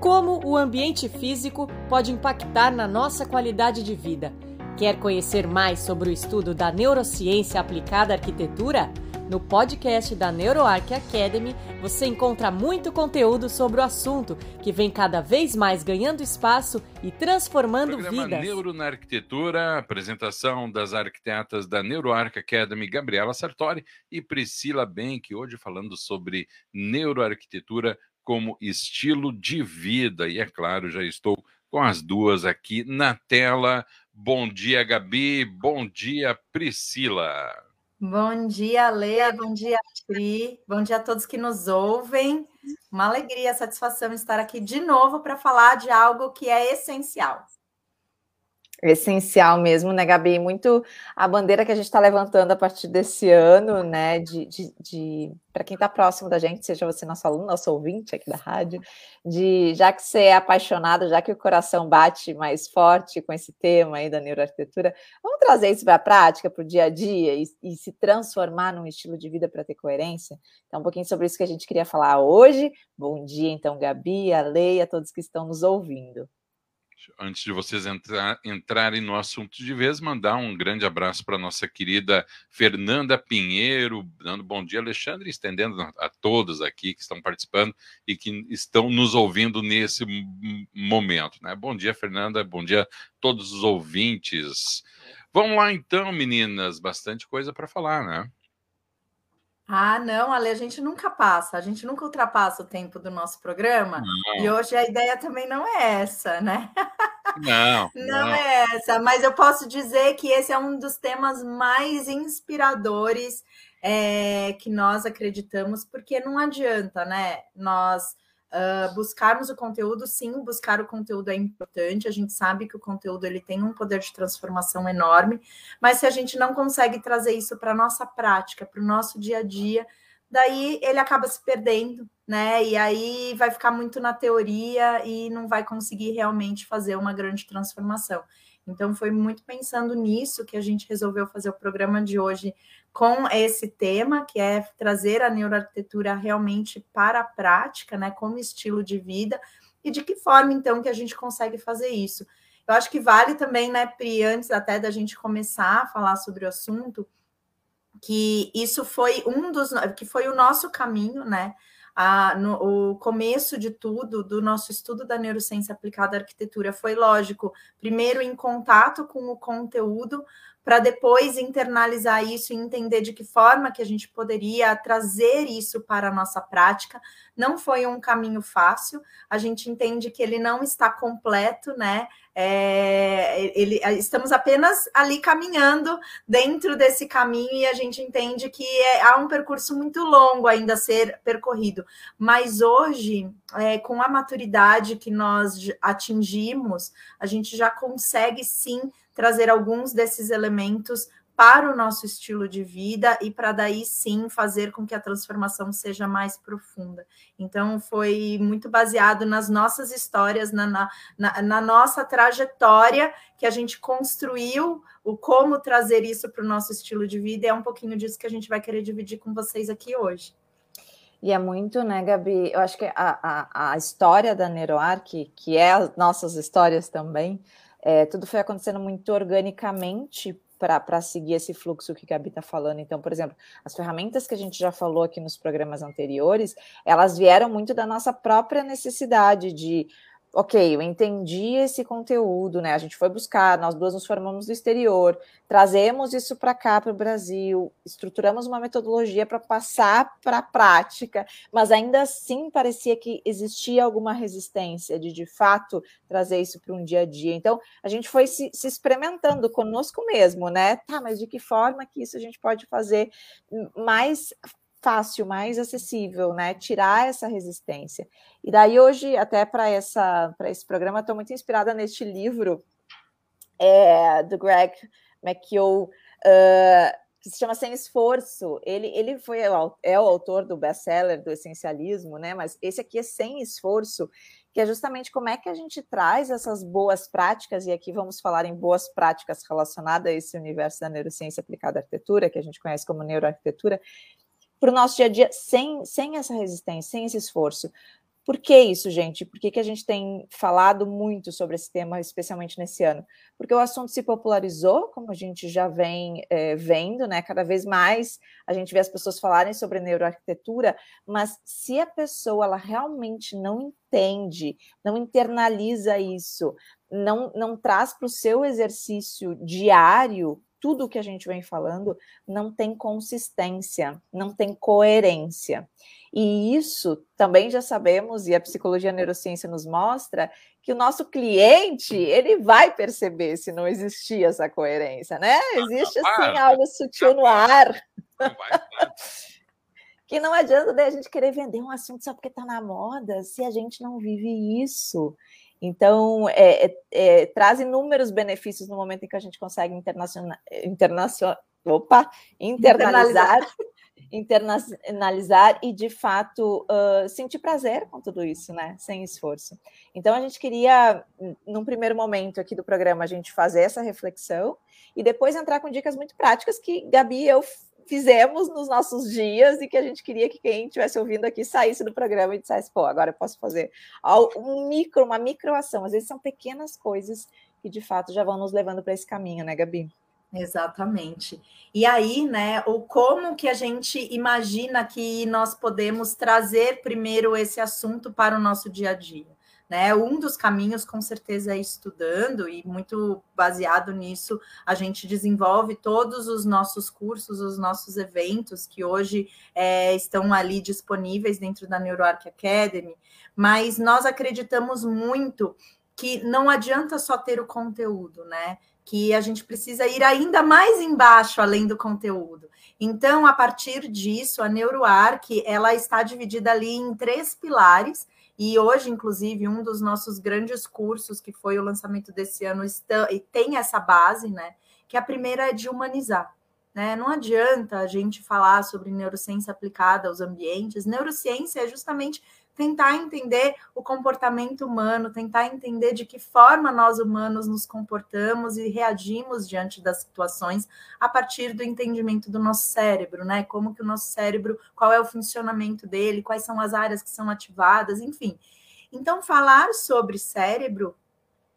Como o ambiente físico pode impactar na nossa qualidade de vida? Quer conhecer mais sobre o estudo da neurociência aplicada à arquitetura? No podcast da NeuroArc Academy, você encontra muito conteúdo sobre o assunto, que vem cada vez mais ganhando espaço e transformando Programa vidas. Neuro na Arquitetura, apresentação das arquitetas da NeuroArc Academy, Gabriela Sartori e Priscila Benck, hoje falando sobre neuroarquitetura como estilo de vida. E é claro, já estou com as duas aqui na tela. Bom dia, Gabi. Bom dia, Priscila. Bom dia, Lê. Bom dia, Pri. Bom dia a todos que nos ouvem. Uma alegria, satisfação estar aqui de novo para falar de algo que é essencial. Essencial mesmo, né, Gabi? Muito a bandeira que a gente está levantando a partir desse ano, né? De, de, de para quem está próximo da gente, seja você nosso aluno, nosso ouvinte aqui da rádio, de já que você é apaixonado, já que o coração bate mais forte com esse tema aí da neuroarquitetura, vamos trazer isso para a prática, para o dia a dia e, e se transformar num estilo de vida para ter coerência? Então, um pouquinho sobre isso que a gente queria falar hoje. Bom dia, então, Gabi, a Leia, todos que estão nos ouvindo antes de vocês entrar, entrarem no assunto de vez, mandar um grande abraço para nossa querida Fernanda Pinheiro, dando bom dia, Alexandre, estendendo a, todos aqui que estão participando e que estão nos ouvindo nesse momento. Né? Bom dia, Fernanda, bom dia a todos os ouvintes. Vamos lá então, meninas, bastante coisa para falar, né? Ah, não, Ale, a gente nunca passa, a gente nunca ultrapassa o tempo do nosso programa. Não. E hoje a ideia também não é essa, né? Não, não, não é essa, mas eu posso dizer que esse é um dos temas mais inspiradores é, que nós acreditamos, porque não adianta, né? Nós Uh, buscarmos o conteúdo, sim, buscar o conteúdo é importante. A gente sabe que o conteúdo ele tem um poder de transformação enorme, mas se a gente não consegue trazer isso para a nossa prática, para o nosso dia a dia, daí ele acaba se perdendo, né? E aí vai ficar muito na teoria e não vai conseguir realmente fazer uma grande transformação. Então, foi muito pensando nisso que a gente resolveu fazer o programa de hoje com esse tema, que é trazer a neuroarquitetura realmente para a prática, né, como estilo de vida, e de que forma, então, que a gente consegue fazer isso. Eu acho que vale também, né, Pri, antes até da gente começar a falar sobre o assunto, que isso foi um dos, que foi o nosso caminho, né, a, no, o começo de tudo, do nosso estudo da neurociência aplicada à arquitetura, foi lógico, primeiro em contato com o conteúdo, para depois internalizar isso e entender de que forma que a gente poderia trazer isso para a nossa prática. Não foi um caminho fácil, a gente entende que ele não está completo, né? É, ele, estamos apenas ali caminhando dentro desse caminho e a gente entende que é, há um percurso muito longo ainda a ser percorrido. Mas hoje, é, com a maturidade que nós atingimos, a gente já consegue sim trazer alguns desses elementos para o nosso estilo de vida e para daí sim fazer com que a transformação seja mais profunda. Então, foi muito baseado nas nossas histórias, na, na, na nossa trajetória que a gente construiu, o como trazer isso para o nosso estilo de vida, e é um pouquinho disso que a gente vai querer dividir com vocês aqui hoje. E é muito, né, Gabi? Eu acho que a, a, a história da Neroarc, que é as nossas histórias também, é, tudo foi acontecendo muito organicamente para seguir esse fluxo que a Gabi está falando. Então, por exemplo, as ferramentas que a gente já falou aqui nos programas anteriores, elas vieram muito da nossa própria necessidade de ok, eu entendi esse conteúdo, né? A gente foi buscar, nós duas nos formamos no exterior, trazemos isso para cá, para o Brasil, estruturamos uma metodologia para passar para a prática, mas ainda assim parecia que existia alguma resistência de, de fato, trazer isso para um dia a dia. Então, a gente foi se, se experimentando conosco mesmo, né? Tá, mas de que forma que isso a gente pode fazer mais fácil, mais acessível, né? Tirar essa resistência. E daí hoje, até para essa para esse programa, estou muito inspirada neste livro é, do Greg McKeown, uh, que se chama Sem Esforço. Ele, ele foi é o autor do best-seller do essencialismo, né? Mas esse aqui é Sem Esforço, que é justamente como é que a gente traz essas boas práticas, e aqui vamos falar em boas práticas relacionadas a esse universo da neurociência aplicada à arquitetura, que a gente conhece como neuroarquitetura, para o nosso dia a dia sem, sem essa resistência, sem esse esforço. Por que isso, gente? Por que, que a gente tem falado muito sobre esse tema, especialmente nesse ano? Porque o assunto se popularizou, como a gente já vem é, vendo, né? Cada vez mais a gente vê as pessoas falarem sobre neuroarquitetura, mas se a pessoa ela realmente não entende, não internaliza isso, não, não traz para o seu exercício diário tudo o que a gente vem falando, não tem consistência, não tem coerência. E isso também já sabemos, e a psicologia a neurociência nos mostra, que o nosso cliente ele vai perceber se não existir essa coerência, né? Existe assim algo sutil no ar. que não adianta daí a gente querer vender um assunto só porque está na moda, se a gente não vive isso. Então, é, é, é, traz inúmeros benefícios no momento em que a gente consegue internacional, internacional, opa, internalizar, internacionalizar e, de fato, uh, sentir prazer com tudo isso, né? Sem esforço. Então, a gente queria, num primeiro momento aqui do programa, a gente fazer essa reflexão e depois entrar com dicas muito práticas que Gabi e eu fizemos nos nossos dias e que a gente queria que quem estivesse ouvindo aqui saísse do programa e dissesse, pô, agora eu posso fazer um micro, uma microação. Às vezes são pequenas coisas que de fato já vão nos levando para esse caminho, né, Gabi? Exatamente. E aí, né, o como que a gente imagina que nós podemos trazer primeiro esse assunto para o nosso dia a dia? Né? Um dos caminhos, com certeza, é estudando, e muito baseado nisso, a gente desenvolve todos os nossos cursos, os nossos eventos, que hoje é, estão ali disponíveis dentro da NeuroArc Academy, mas nós acreditamos muito que não adianta só ter o conteúdo, né? Que a gente precisa ir ainda mais embaixo além do conteúdo. Então, a partir disso, a NeuroArc ela está dividida ali em três pilares e hoje, inclusive, um dos nossos grandes cursos, que foi o lançamento desse ano, está, e tem essa base, né? Que a primeira é de humanizar. Né? Não adianta a gente falar sobre neurociência aplicada aos ambientes. Neurociência é justamente tentar entender o comportamento humano, tentar entender de que forma nós humanos nos comportamos e reagimos diante das situações a partir do entendimento do nosso cérebro, né? Como que o nosso cérebro, qual é o funcionamento dele, quais são as áreas que são ativadas, enfim. Então, falar sobre cérebro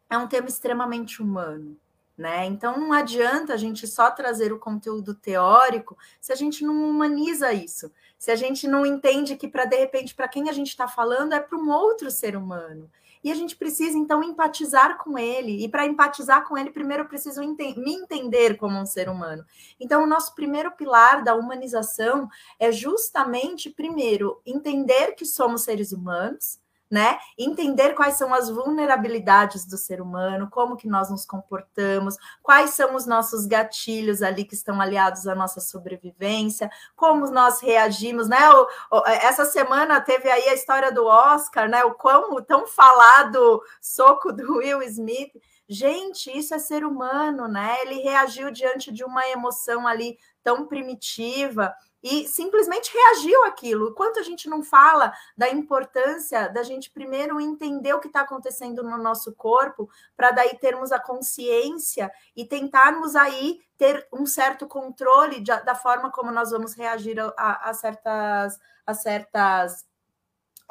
é um tema extremamente humano. Né? Então não adianta a gente só trazer o conteúdo teórico se a gente não humaniza isso, se a gente não entende que para de repente para quem a gente está falando é para um outro ser humano. E a gente precisa então empatizar com ele. E para empatizar com ele, primeiro eu preciso ente me entender como um ser humano. Então, o nosso primeiro pilar da humanização é justamente, primeiro, entender que somos seres humanos, né? Entender quais são as vulnerabilidades do ser humano, como que nós nos comportamos, quais são os nossos gatilhos ali que estão aliados à nossa sobrevivência, como nós reagimos, né? O, o, essa semana teve aí a história do Oscar, né? O quão tão falado soco do Will Smith. Gente, isso é ser humano, né? Ele reagiu diante de uma emoção ali tão primitiva e simplesmente reagiu àquilo. Quanto a gente não fala da importância da gente primeiro entender o que está acontecendo no nosso corpo, para daí termos a consciência e tentarmos aí ter um certo controle de, da forma como nós vamos reagir a, a certas, a certas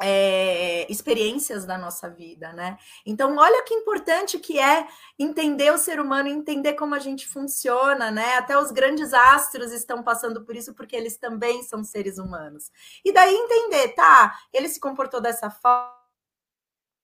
é, experiências da nossa vida, né? Então, olha que importante que é entender o ser humano, entender como a gente funciona, né? Até os grandes astros estão passando por isso, porque eles também são seres humanos. E daí entender, tá? Ele se comportou dessa forma,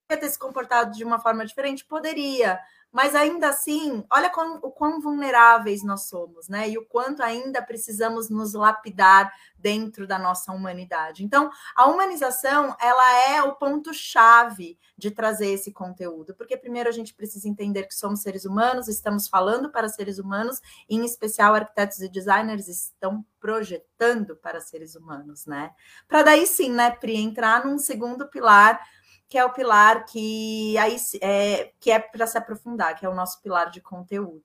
ter se comportado de uma forma diferente? Poderia, mas ainda assim, olha quão, o quão vulneráveis nós somos, né? E o quanto ainda precisamos nos lapidar dentro da nossa humanidade. Então, a humanização, ela é o ponto-chave de trazer esse conteúdo, porque primeiro a gente precisa entender que somos seres humanos, estamos falando para seres humanos, e em especial arquitetos e designers estão projetando para seres humanos, né? Para daí sim, né, Pri, entrar num segundo pilar que é o pilar que aí é, que é para se aprofundar, que é o nosso pilar de conteúdo.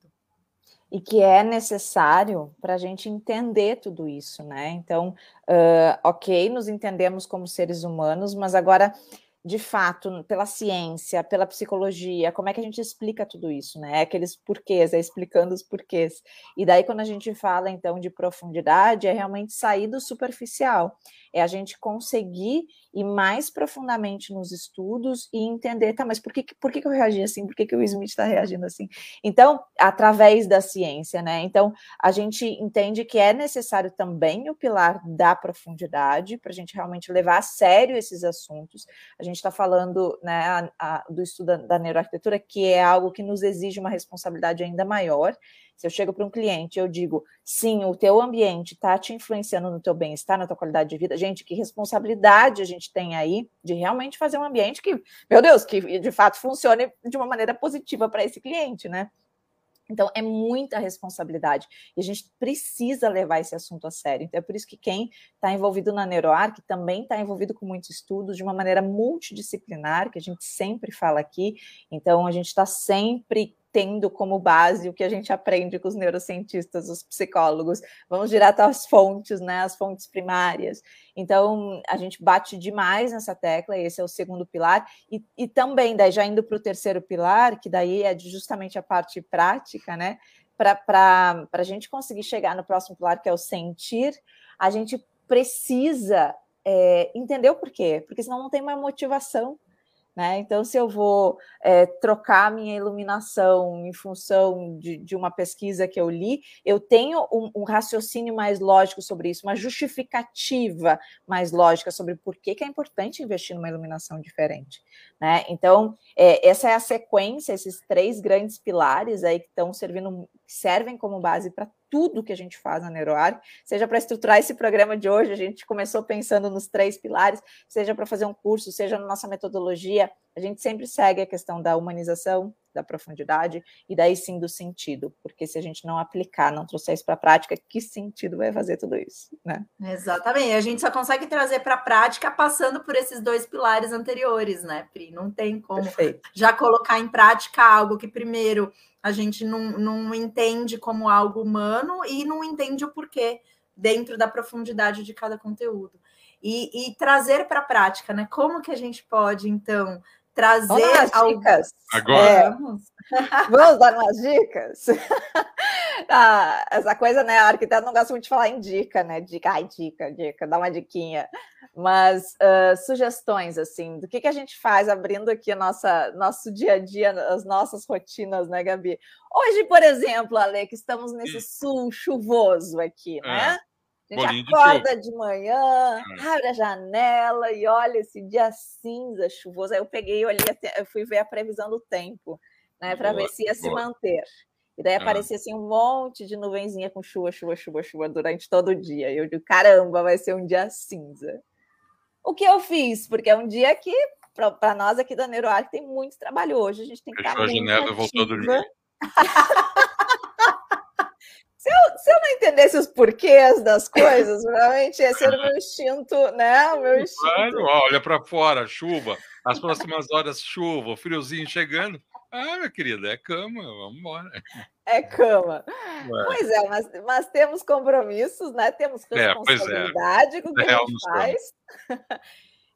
E que é necessário para a gente entender tudo isso, né? Então, uh, ok, nos entendemos como seres humanos, mas agora, de fato, pela ciência, pela psicologia, como é que a gente explica tudo isso, né? Aqueles porquês, é explicando os porquês. E daí, quando a gente fala, então, de profundidade, é realmente sair do superficial é a gente conseguir ir mais profundamente nos estudos e entender, tá, mas por que, por que, eu reagi assim? Por que, que o Smith está reagindo assim? Então, através da ciência, né? Então, a gente entende que é necessário também o pilar da profundidade para a gente realmente levar a sério esses assuntos. A gente está falando né, a, a, do estudo da neuroarquitetura, que é algo que nos exige uma responsabilidade ainda maior. Se eu chego para um cliente eu digo, sim, o teu ambiente está te influenciando no teu bem-estar, na tua qualidade de vida, gente, que responsabilidade a gente tem aí de realmente fazer um ambiente que, meu Deus, que de fato funcione de uma maneira positiva para esse cliente, né? Então, é muita responsabilidade. E a gente precisa levar esse assunto a sério. Então, é por isso que quem está envolvido na NeuroArc também está envolvido com muitos estudos de uma maneira multidisciplinar, que a gente sempre fala aqui. Então, a gente está sempre tendo como base o que a gente aprende com os neurocientistas, os psicólogos. Vamos direto às fontes, né, as fontes primárias. Então, a gente bate demais nessa tecla, esse é o segundo pilar. E, e também, daí já indo para o terceiro pilar, que daí é justamente a parte prática, né, para a gente conseguir chegar no próximo pilar, que é o sentir, a gente precisa é, entender o porquê, porque senão não tem uma motivação né? Então, se eu vou é, trocar minha iluminação em função de, de, uma pesquisa que eu li, eu tenho um, um, raciocínio mais lógico sobre isso, uma justificativa mais lógica sobre por que, que é importante investir numa iluminação diferente. Né? Então, é, essa é a sequência, esses três grandes pilares aí que estão servindo, servem como base para tudo que a gente faz na NeuroArc, seja para estruturar esse programa de hoje, a gente começou pensando nos três pilares, seja para fazer um curso, seja na nossa metodologia, a gente sempre segue a questão da humanização, da profundidade e daí sim do sentido, porque se a gente não aplicar, não trouxer isso para a prática, que sentido vai fazer tudo isso, né? Exatamente, a gente só consegue trazer para a prática passando por esses dois pilares anteriores, né, Pri? Não tem como Perfeito. já colocar em prática algo que primeiro a gente não, não entende como algo humano e não entende o porquê dentro da profundidade de cada conteúdo. E, e trazer para a prática, né? Como que a gente pode, então, trazer Vamos ao... dicas. Agora. É, vamos. vamos dar umas dicas. ah, essa coisa, né? A arquiteta não gosta muito de falar em dica, né? Dica, ai, dica, dica, dá uma diquinha. Mas uh, sugestões, assim, do que, que a gente faz abrindo aqui a nossa, nosso dia a dia, as nossas rotinas, né, Gabi? Hoje, por exemplo, Ale, que estamos nesse sul chuvoso aqui, né? É. A gente acorda de, de manhã, é. abre a janela e olha esse dia cinza, chuvoso. Aí eu peguei e olhei, eu fui ver a previsão do tempo, né, para ver se ia boa. se manter. E daí é. aparecia assim um monte de nuvenzinha com chuva, chuva, chuva, chuva durante todo o dia. E eu digo, caramba, vai ser um dia cinza. O que eu fiz? Porque é um dia que, para nós aqui da Neuroarc, tem muito trabalho hoje. A gente tem que Fechou estar a janela e voltou a dormir. Se eu, não entendesse os porquês das coisas, realmente esse era o meu instinto, né? O meu instinto. Claro, olha para fora, chuva, as próximas horas chuva, friozinho chegando. Ah, minha querida, é cama, vamos embora. É cama. Ué. Pois é, mas, mas temos compromissos, né? Temos é, responsabilidade é, é. com o que é, a gente faz.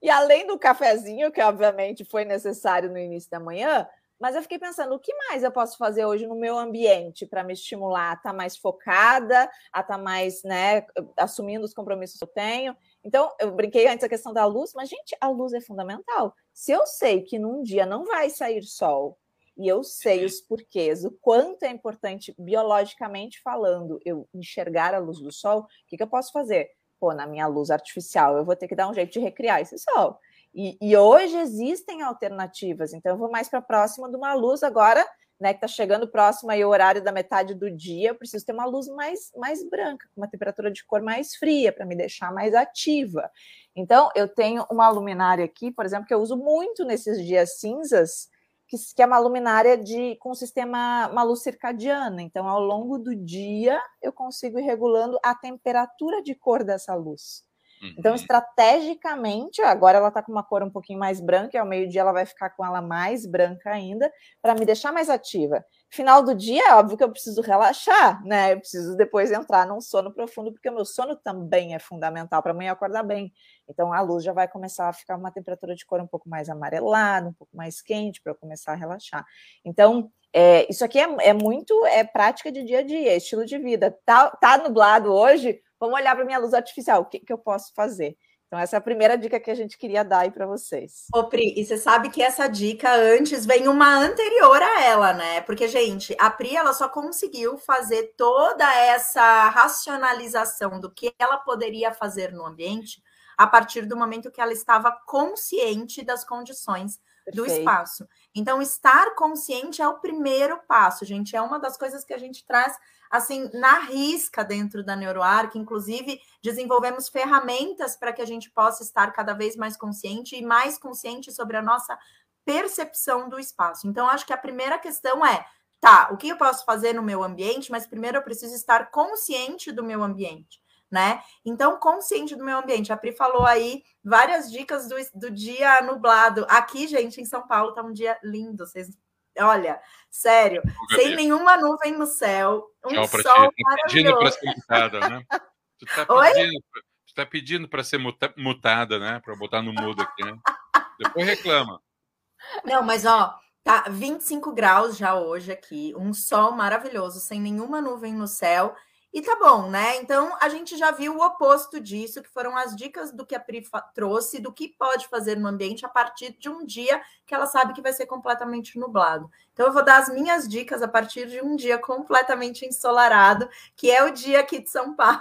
e além do cafezinho, que obviamente foi necessário no início da manhã, mas eu fiquei pensando, o que mais eu posso fazer hoje no meu ambiente para me estimular a estar tá mais focada, a estar tá mais, né, assumindo os compromissos que eu tenho. Então, eu brinquei antes a questão da luz, mas, gente, a luz é fundamental. Se eu sei que num dia não vai sair sol, e eu sei os porquês, o quanto é importante, biologicamente falando, eu enxergar a luz do sol, o que, que eu posso fazer? Pô, na minha luz artificial, eu vou ter que dar um jeito de recriar esse sol. E, e hoje existem alternativas, então eu vou mais para próxima de uma luz agora, né, que está chegando próximo aí o horário da metade do dia, eu preciso ter uma luz mais, mais branca, com uma temperatura de cor mais fria, para me deixar mais ativa. Então, eu tenho uma luminária aqui, por exemplo, que eu uso muito nesses dias cinzas, que, que é uma luminária de, com sistema, uma luz circadiana. Então, ao longo do dia, eu consigo ir regulando a temperatura de cor dessa luz. Então, uhum. estrategicamente, agora ela está com uma cor um pouquinho mais branca, e ao meio-dia ela vai ficar com ela mais branca ainda, para me deixar mais ativa. Final do dia, é óbvio que eu preciso relaxar, né? Eu preciso depois entrar num sono profundo, porque o meu sono também é fundamental para amanhã acordar bem. Então, a luz já vai começar a ficar uma temperatura de cor um pouco mais amarelada, um pouco mais quente, para eu começar a relaxar. Então, é, isso aqui é, é, muito é prática de dia a dia, é estilo de vida. Tá, tá nublado hoje, Vamos olhar para minha luz artificial, o que, que eu posso fazer? Então, essa é a primeira dica que a gente queria dar aí para vocês. Ô, Pri, e você sabe que essa dica antes vem uma anterior a ela, né? Porque, gente, a Pri ela só conseguiu fazer toda essa racionalização do que ela poderia fazer no ambiente a partir do momento que ela estava consciente das condições Perfeito. do espaço. Então, estar consciente é o primeiro passo, gente. É uma das coisas que a gente traz assim na risca dentro da NeuroArc, inclusive desenvolvemos ferramentas para que a gente possa estar cada vez mais consciente e mais consciente sobre a nossa percepção do espaço. Então, acho que a primeira questão é tá, o que eu posso fazer no meu ambiente, mas primeiro eu preciso estar consciente do meu ambiente né? Então, consciente do meu ambiente. A Pri falou aí várias dicas do, do dia nublado. Aqui, gente, em São Paulo, tá um dia lindo. Vocês, olha, sério, sem nenhuma nuvem no céu, um Tchau sol ti. Tá pedindo para ser mutada, né? Tu tá pedindo, tu tá pedindo para ser mutada, né? Para botar no mudo aqui, né? Depois reclama. Não, mas ó, tá 25 graus já hoje aqui, um sol maravilhoso, sem nenhuma nuvem no céu. E tá bom, né? Então a gente já viu o oposto disso, que foram as dicas do que a Pri trouxe, do que pode fazer no ambiente a partir de um dia que ela sabe que vai ser completamente nublado. Então eu vou dar as minhas dicas a partir de um dia completamente ensolarado, que é o dia aqui de São Paulo.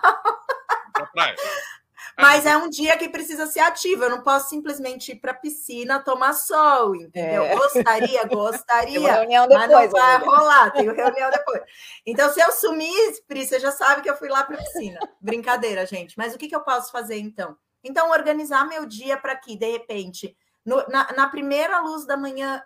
Mas é um dia que precisa ser ativo. Eu não posso simplesmente ir para a piscina tomar sol, entendeu? É. Gostaria, gostaria. Tem reunião depois, mas não vai amiga. rolar, tenho reunião depois. Então, se eu sumir, Pri, você já sabe que eu fui lá para a piscina. Brincadeira, gente. Mas o que, que eu posso fazer então? Então, organizar meu dia para que, de repente, no, na, na primeira luz da manhã,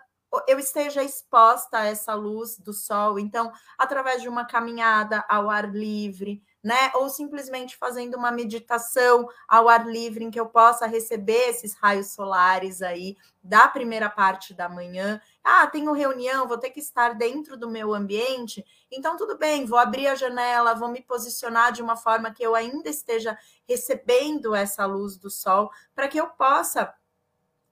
eu esteja exposta a essa luz do sol. Então, através de uma caminhada ao ar livre, né? Ou simplesmente fazendo uma meditação ao ar livre em que eu possa receber esses raios solares aí da primeira parte da manhã. Ah, tenho reunião, vou ter que estar dentro do meu ambiente. Então, tudo bem, vou abrir a janela, vou me posicionar de uma forma que eu ainda esteja recebendo essa luz do sol, para que eu possa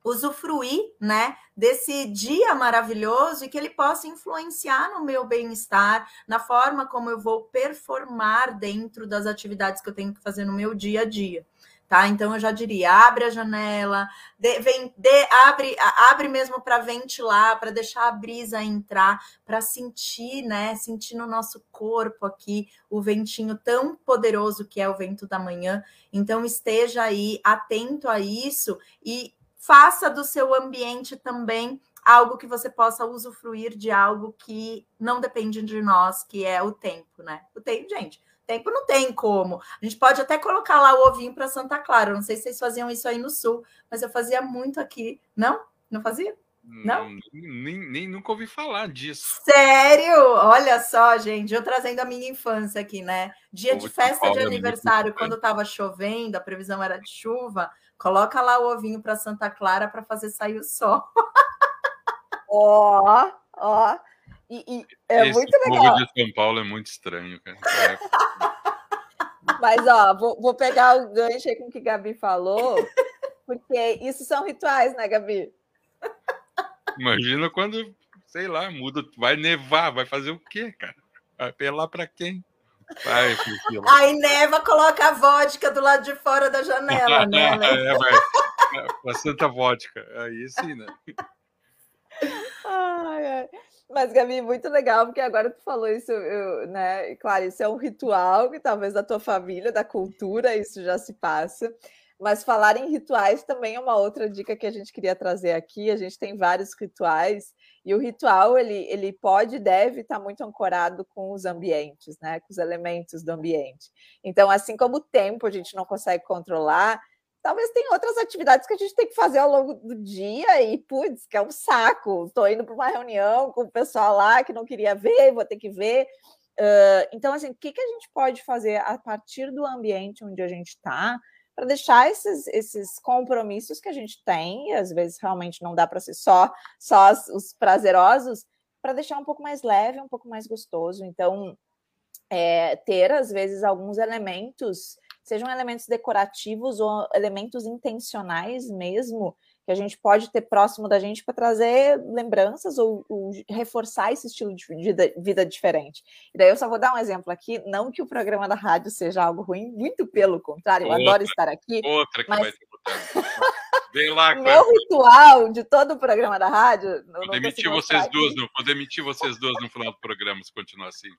usufruir, né, desse dia maravilhoso e que ele possa influenciar no meu bem-estar, na forma como eu vou performar dentro das atividades que eu tenho que fazer no meu dia a dia. Tá? Então eu já diria, abre a janela, de, vem, de, abre, abre mesmo para ventilar, para deixar a brisa entrar, para sentir, né? Sentir no nosso corpo aqui o ventinho tão poderoso que é o vento da manhã. Então esteja aí atento a isso e faça do seu ambiente também algo que você possa usufruir de algo que não depende de nós, que é o tempo, né? O tempo, gente, tempo não tem como. A gente pode até colocar lá o ovinho para Santa Clara. Não sei se vocês faziam isso aí no sul, mas eu fazia muito aqui. Não? Não fazia? Não? Nem, nem, nunca ouvi falar disso. Sério? Olha só, gente, eu trazendo a minha infância aqui, né? Dia de festa de é aniversário, quando estava chovendo, a previsão era de chuva, Coloca lá o ovinho para Santa Clara para fazer sair o sol. Ó, ó. E, e é Esse muito legal. de São Paulo é muito estranho, cara. É. Mas, ó, vou, vou pegar o gancho aí com o que a Gabi falou, porque isso são rituais, né, Gabi? Imagina quando, sei lá, muda, vai nevar, vai fazer o quê, cara? Vai apelar para quem? Vai, Aí neva, coloca a vodka do lado de fora da janela, né? é, vai. A santa vodka. Aí sim, né? Ai, ai. Mas, Gabi, muito legal, porque agora tu falou isso, eu, né? Claro, isso é um ritual que talvez da tua família, da cultura, isso já se passa. Mas falar em rituais também é uma outra dica que a gente queria trazer aqui. A gente tem vários rituais e o ritual ele, ele pode e deve estar muito ancorado com os ambientes, né? Com os elementos do ambiente. Então, assim como o tempo a gente não consegue controlar, talvez tenha outras atividades que a gente tem que fazer ao longo do dia e, putz, que é um saco. Estou indo para uma reunião com o pessoal lá que não queria ver, vou ter que ver. Uh, então, assim, o que, que a gente pode fazer a partir do ambiente onde a gente está? Para deixar esses, esses compromissos que a gente tem, e às vezes realmente não dá para ser só, só os prazerosos, para deixar um pouco mais leve, um pouco mais gostoso. Então, é, ter às vezes alguns elementos, sejam elementos decorativos ou elementos intencionais mesmo, que a gente pode ter próximo da gente para trazer lembranças ou, ou, reforçar esse estilo de vida, vida, diferente. E daí eu só vou dar um exemplo aqui, não que o programa da rádio seja algo ruim, muito pelo contrário, eu outra, adoro estar aqui. Outra que mas... vai ter Vem lá, Meu ritual de todo o programa da rádio. Vou demitir vocês duas, não, vou demitir vocês duas no final do programa se continuar assim.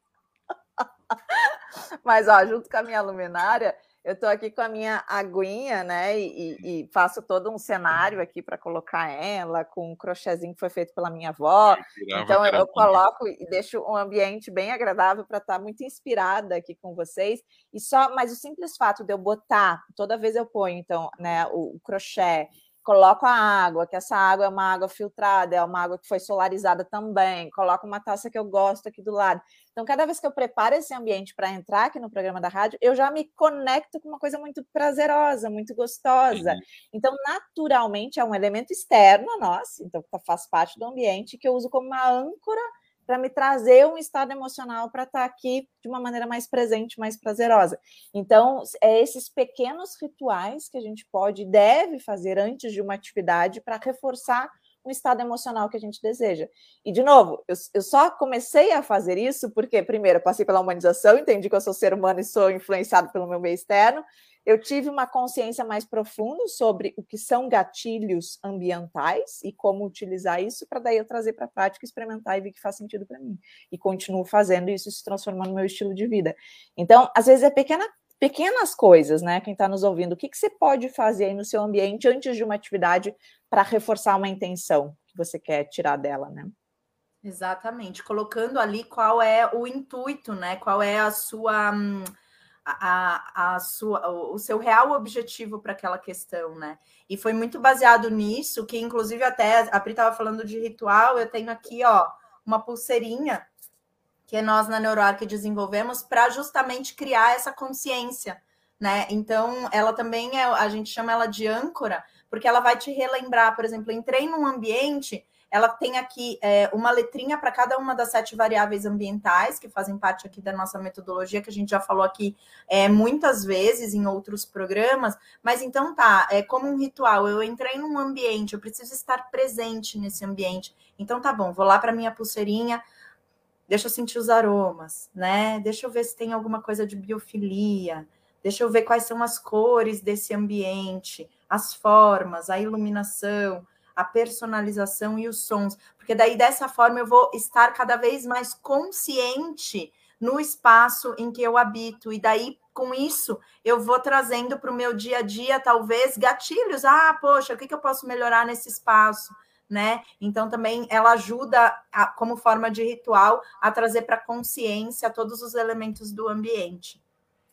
Mas, ó, junto com a minha luminária, eu estou aqui com a minha aguinha, né? E, e faço todo um cenário aqui para colocar ela, com um crochêzinho que foi feito pela minha avó. Então eu, eu coloco e deixo um ambiente bem agradável para estar tá muito inspirada aqui com vocês. E só, mas o simples fato de eu botar, toda vez eu ponho, então, né, o, o crochê coloco a água, que essa água é uma água filtrada, é uma água que foi solarizada também, coloco uma taça que eu gosto aqui do lado. Então, cada vez que eu preparo esse ambiente para entrar aqui no programa da rádio, eu já me conecto com uma coisa muito prazerosa, muito gostosa. Uhum. Então, naturalmente, é um elemento externo a nós, então faz parte do ambiente, que eu uso como uma âncora para me trazer um estado emocional para estar tá aqui de uma maneira mais presente, mais prazerosa. Então, é esses pequenos rituais que a gente pode e deve fazer antes de uma atividade para reforçar um estado emocional que a gente deseja. E, de novo, eu, eu, só comecei a fazer isso porque, primeiro, passei pela humanização, entendi que eu sou ser humano e sou influenciado pelo meu meio externo, eu tive uma consciência mais profunda sobre o que são gatilhos ambientais e como utilizar isso para daí eu trazer para a prática, experimentar e ver que faz sentido para mim. E continuo fazendo isso se transformando no meu estilo de vida. Então, às vezes é pequena, pequenas coisas, né? Quem está nos ouvindo, o que, que você pode fazer aí no seu ambiente antes de uma atividade para reforçar uma intenção que você quer tirar dela, né? Exatamente, colocando ali qual é o intuito, né? Qual é a sua. A, a sua, o seu real objetivo para aquela questão, né? E foi muito baseado nisso, que inclusive até a Pri estava falando de ritual, eu tenho aqui, ó, uma pulseirinha que nós na NeuroArc desenvolvemos para justamente criar essa consciência, né? Então, ela também é, a gente chama ela de âncora, porque ela vai te relembrar, por exemplo, entrei num ambiente ela tem aqui é, uma letrinha para cada uma das sete variáveis ambientais que fazem parte aqui da nossa metodologia, que a gente já falou aqui é, muitas vezes em outros programas. Mas então tá, é como um ritual. Eu entrei num ambiente, eu preciso estar presente nesse ambiente. Então tá bom, vou lá para minha pulseirinha. Deixa eu sentir os aromas, né? Deixa eu ver se tem alguma coisa de biofilia. Deixa eu ver quais são as cores desse ambiente, as formas, a iluminação a personalização e os sons, porque daí dessa forma eu vou estar cada vez mais consciente no espaço em que eu habito, e daí com isso eu vou trazendo para o meu dia a dia, talvez, gatilhos. Ah, poxa, o que, que eu posso melhorar nesse espaço? Né? Então também ela ajuda a, como forma de ritual a trazer para consciência todos os elementos do ambiente.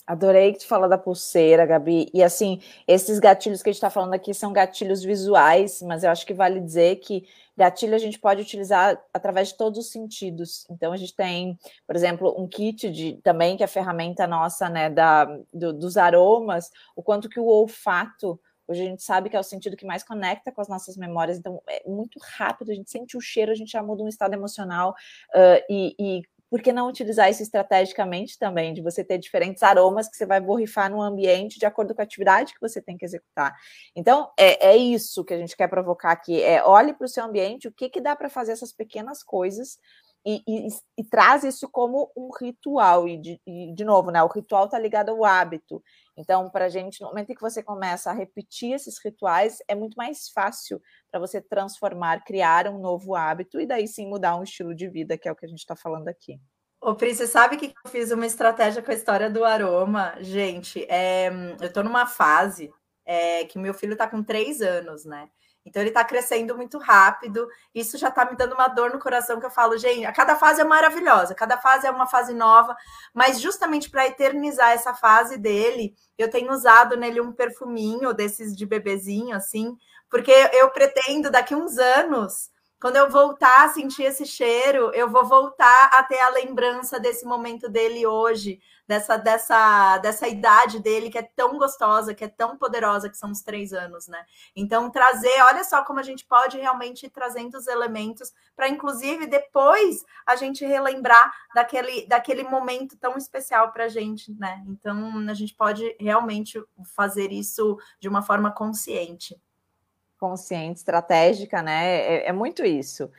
Adorei que tu fala da pulseira, Gabi. E assim, esses gatilhos que a gente está falando aqui são gatilhos visuais, mas eu acho que vale dizer que gatilho a gente pode utilizar através de todos os sentidos. Então a gente tem, por exemplo, um kit de também que é a ferramenta nossa, né, da, do, dos aromas, o quanto que o olfato Hoje a gente sabe que é o sentido que mais conecta com as nossas memórias, então é muito rápido, a gente sente o cheiro, a gente já muda um estado emocional uh, e, e por que não utilizar isso estrategicamente também, de você ter diferentes aromas que você vai borrifar no ambiente de acordo com a atividade que você tem que executar. Então, é, é isso que a gente quer provocar aqui, é olhe para o seu ambiente, o que, que dá para fazer essas pequenas coisas e, e, e, traz isso como um ritual. E de, e, de novo, né? O ritual está ligado ao hábito. Então, para a gente, no momento em que você começa a repetir esses rituais, é muito mais fácil para você transformar, criar um novo hábito e daí sim mudar um estilo de vida, que é o que a gente está falando aqui. Ô, Pri, você sabe que eu fiz uma estratégia com a história do aroma? Gente, é, eu estou numa fase é, que meu filho está com três anos, né? Então ele está crescendo muito rápido. Isso já está me dando uma dor no coração que eu falo, gente, a cada fase é maravilhosa, cada fase é uma fase nova, mas justamente para eternizar essa fase dele, eu tenho usado nele um perfuminho desses de bebezinho, assim, porque eu pretendo daqui uns anos quando eu voltar a sentir esse cheiro, eu vou voltar a ter a lembrança desse momento dele hoje, dessa, dessa, dessa idade dele que é tão gostosa, que é tão poderosa, que são os três anos, né? Então, trazer, olha só como a gente pode realmente ir trazendo os elementos para, inclusive, depois a gente relembrar daquele, daquele momento tão especial para a gente, né? Então, a gente pode realmente fazer isso de uma forma consciente consciente, estratégica, né? É, é, muito isso.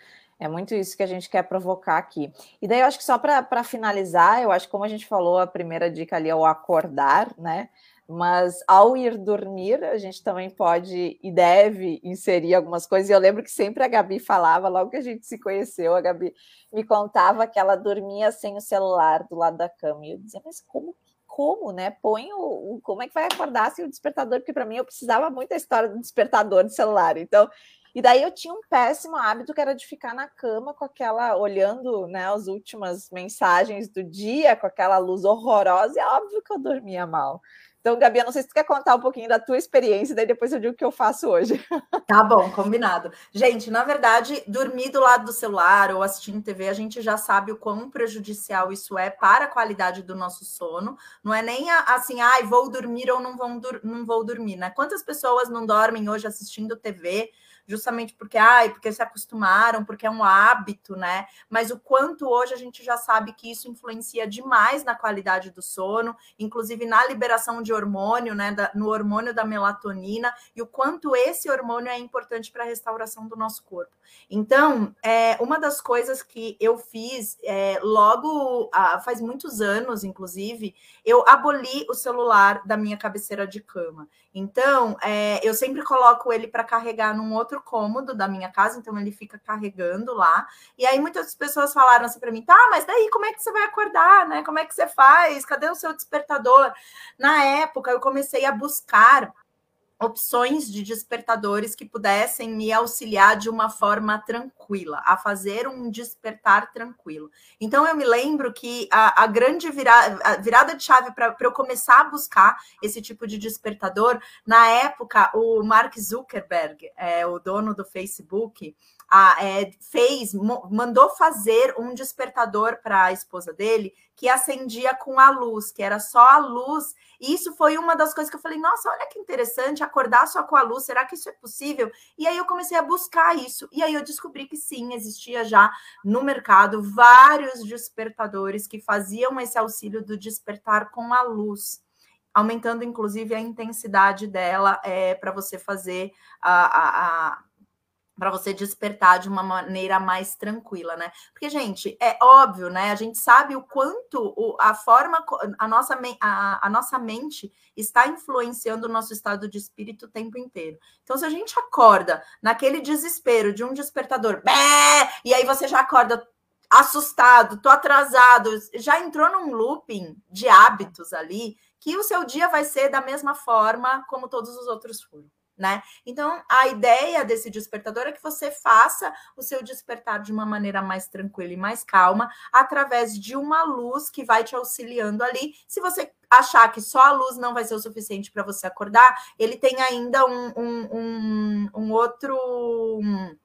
É muito isso que a gente quer provocar aqui. E daí eu acho que só para finalizar, eu acho que como a gente falou, a primeira dica ali é o acordar, né? Mas ao ir dormir, a gente também pode e deve inserir algumas coisas. E eu lembro que sempre a Gabi falava, logo que a gente se conheceu, a Gabi me contava que ela dormia sem o celular do lado da cama. E eu dizia, mas como como, né? Põe o, o, como é que vai acordar sem o despertador? Porque para mim eu precisava muito da história do despertador de celular. Então, e daí eu tinha um péssimo hábito que era de ficar na cama com aquela, olhando né, as últimas mensagens do dia, com aquela luz horrorosa, e é óbvio que eu dormia mal. Então, Gabi, eu não sei se tu quer contar um pouquinho da tua experiência, daí depois eu digo o que eu faço hoje. Tá bom, combinado. Gente, na verdade, dormir do lado do celular ou assistindo TV, a gente já sabe o quão prejudicial isso é para a qualidade do nosso sono. Não é nem assim, ai, ah, vou dormir ou não vou, não vou dormir, né? Quantas pessoas não dormem hoje assistindo TV? Justamente porque, ai, porque se acostumaram, porque é um hábito, né? Mas o quanto hoje a gente já sabe que isso influencia demais na qualidade do sono, inclusive na liberação de hormônio, né? Da, no hormônio da melatonina, e o quanto esse hormônio é importante para a restauração do nosso corpo. Então, é, uma das coisas que eu fiz é, logo ah, faz muitos anos, inclusive, eu aboli o celular da minha cabeceira de cama. Então, é, eu sempre coloco ele para carregar num outro cômodo da minha casa, então ele fica carregando lá. E aí muitas pessoas falaram assim para mim: tá, mas daí como é que você vai acordar, né? Como é que você faz? Cadê o seu despertador? Na época, eu comecei a buscar opções de despertadores que pudessem me auxiliar de uma forma tranquila, a fazer um despertar tranquilo. Então, eu me lembro que a, a grande virada, a virada de chave para eu começar a buscar esse tipo de despertador, na época, o Mark Zuckerberg, é, o dono do Facebook, a, é, fez, mandou fazer um despertador para a esposa dele que acendia com a luz, que era só a luz. E isso foi uma das coisas que eu falei: nossa, olha que interessante acordar só com a luz, será que isso é possível? E aí eu comecei a buscar isso. E aí eu descobri que sim, existia já no mercado vários despertadores que faziam esse auxílio do despertar com a luz aumentando inclusive a intensidade dela é, para você fazer a, a, a para você despertar de uma maneira mais tranquila, né? Porque, gente, é óbvio, né? A gente sabe o quanto o, a forma, a nossa, a, a nossa mente está influenciando o nosso estado de espírito o tempo inteiro. Então, se a gente acorda naquele desespero de um despertador, bé, e aí você já acorda assustado, tô atrasado, já entrou num looping de hábitos ali, que o seu dia vai ser da mesma forma como todos os outros foram né? Então, a ideia desse despertador é que você faça o seu despertar de uma maneira mais tranquila e mais calma, através de uma luz que vai te auxiliando ali. Se você achar que só a luz não vai ser o suficiente para você acordar, ele tem ainda um, um, um, um outro. Um,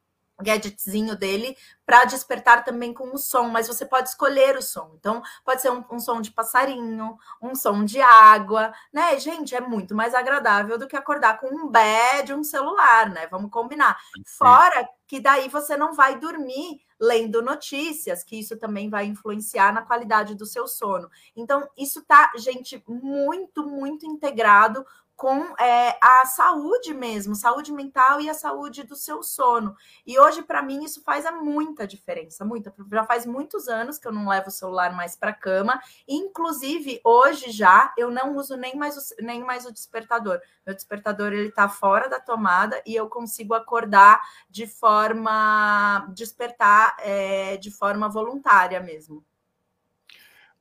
gadgetzinho dele para despertar também com o som, mas você pode escolher o som. Então, pode ser um, um, som de passarinho, um som de água, né? Gente, é muito mais agradável do que acordar com um bé de um celular, né? Vamos combinar. Fora que daí você não vai dormir lendo notícias, que isso também vai influenciar na qualidade do seu sono. Então, isso tá, gente, muito, muito integrado com é, a saúde mesmo, saúde mental e a saúde do seu sono. E hoje, para mim, isso faz muita diferença, muita. Já faz muitos anos que eu não levo o celular mais para a cama. Inclusive, hoje já eu não uso nem mais o, nem mais o despertador. Meu despertador ele está fora da tomada e eu consigo acordar de forma despertar é, de forma voluntária mesmo.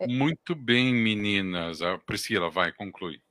Muito bem, meninas. A Priscila vai concluir.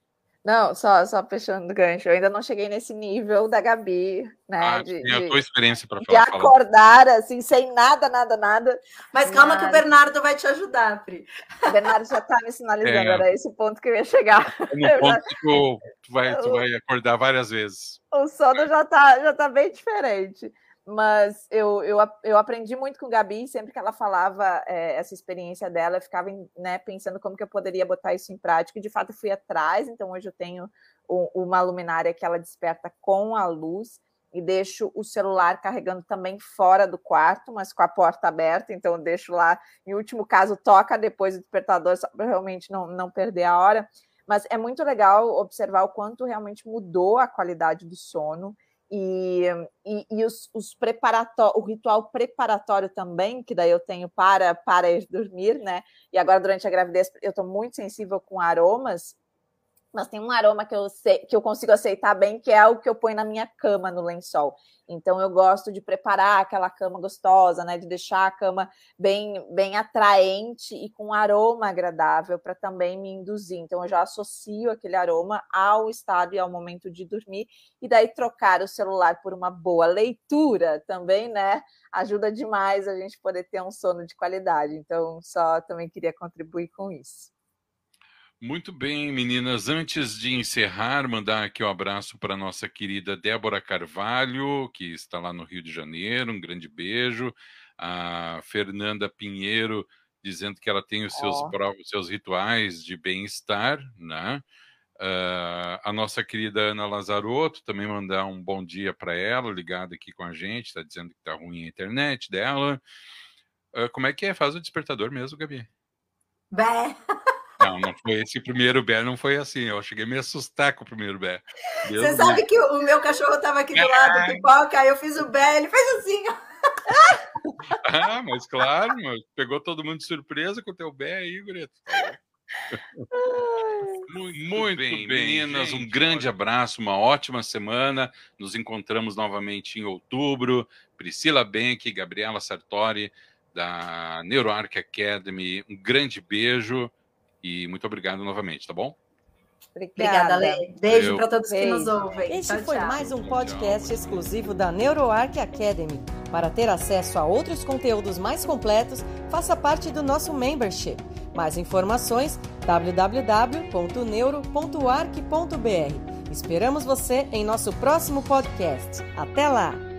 Não, só, só fechando o gancho. Eu ainda não cheguei nesse nível da Gabi, né? Ah, de, tem a tua experiência para falar. De acordar, assim, sem nada, nada, nada. Mas calma que o Bernardo vai te ajudar, Pri. O Bernardo já está me sinalizando, é. era esse ponto que eu ia chegar. No ponto que tu, tu, vai, tu vai acordar várias vezes. O sono já está já tá bem diferente mas eu, eu, eu aprendi muito com Gabi, sempre que ela falava é, essa experiência dela, eu ficava né, pensando como que eu poderia botar isso em prática, e de fato fui atrás, então hoje eu tenho uma luminária que ela desperta com a luz, e deixo o celular carregando também fora do quarto, mas com a porta aberta, então deixo lá, em último caso, toca depois o despertador, só para realmente não, não perder a hora, mas é muito legal observar o quanto realmente mudou a qualidade do sono, e, e, e os, os o ritual preparatório também, que daí eu tenho para, para ir dormir, né? E agora, durante a gravidez, eu estou muito sensível com aromas. Mas tem um aroma que eu, sei, que eu consigo aceitar bem, que é o que eu ponho na minha cama no lençol. Então eu gosto de preparar aquela cama gostosa, né? De deixar a cama bem, bem atraente e com um aroma agradável para também me induzir. Então eu já associo aquele aroma ao estado e ao momento de dormir, e daí trocar o celular por uma boa leitura também, né? Ajuda demais a gente poder ter um sono de qualidade. Então, só também queria contribuir com isso. Muito bem, meninas. Antes de encerrar, mandar aqui um abraço para nossa querida Débora Carvalho, que está lá no Rio de Janeiro. Um grande beijo. A Fernanda Pinheiro dizendo que ela tem os seus, oh. próprios, seus rituais de bem-estar, né? Uh, a nossa querida Ana Lazarotto também mandar um bom dia para ela, ligada aqui com a gente, está dizendo que está ruim a internet dela. Uh, como é que é? Faz o despertador mesmo, Gabi? Bé. Não, não foi esse primeiro bé, não foi assim. Eu cheguei a me assustar com o primeiro bé. Você sabe que o meu cachorro estava aqui do lado do pipoca, aí eu fiz o bé, ele fez assim, ah, mas claro, mas pegou todo mundo de surpresa com o teu bé aí, Greta. Muito, muito bem, bem, meninas. Gente, um grande abraço, uma ótima semana. Nos encontramos novamente em outubro. Priscila Benck, Gabriela Sartori, da NeuroArc Academy. Um grande beijo. E muito obrigado novamente, tá bom? Obrigada, Lê. Beijo para todos Beijo. que nos ouvem. Este tchau, foi tchau. mais um podcast tchau. exclusivo da NeuroArc Academy. Para ter acesso a outros conteúdos mais completos, faça parte do nosso membership. Mais informações www.neuro.arc.br. Esperamos você em nosso próximo podcast. Até lá!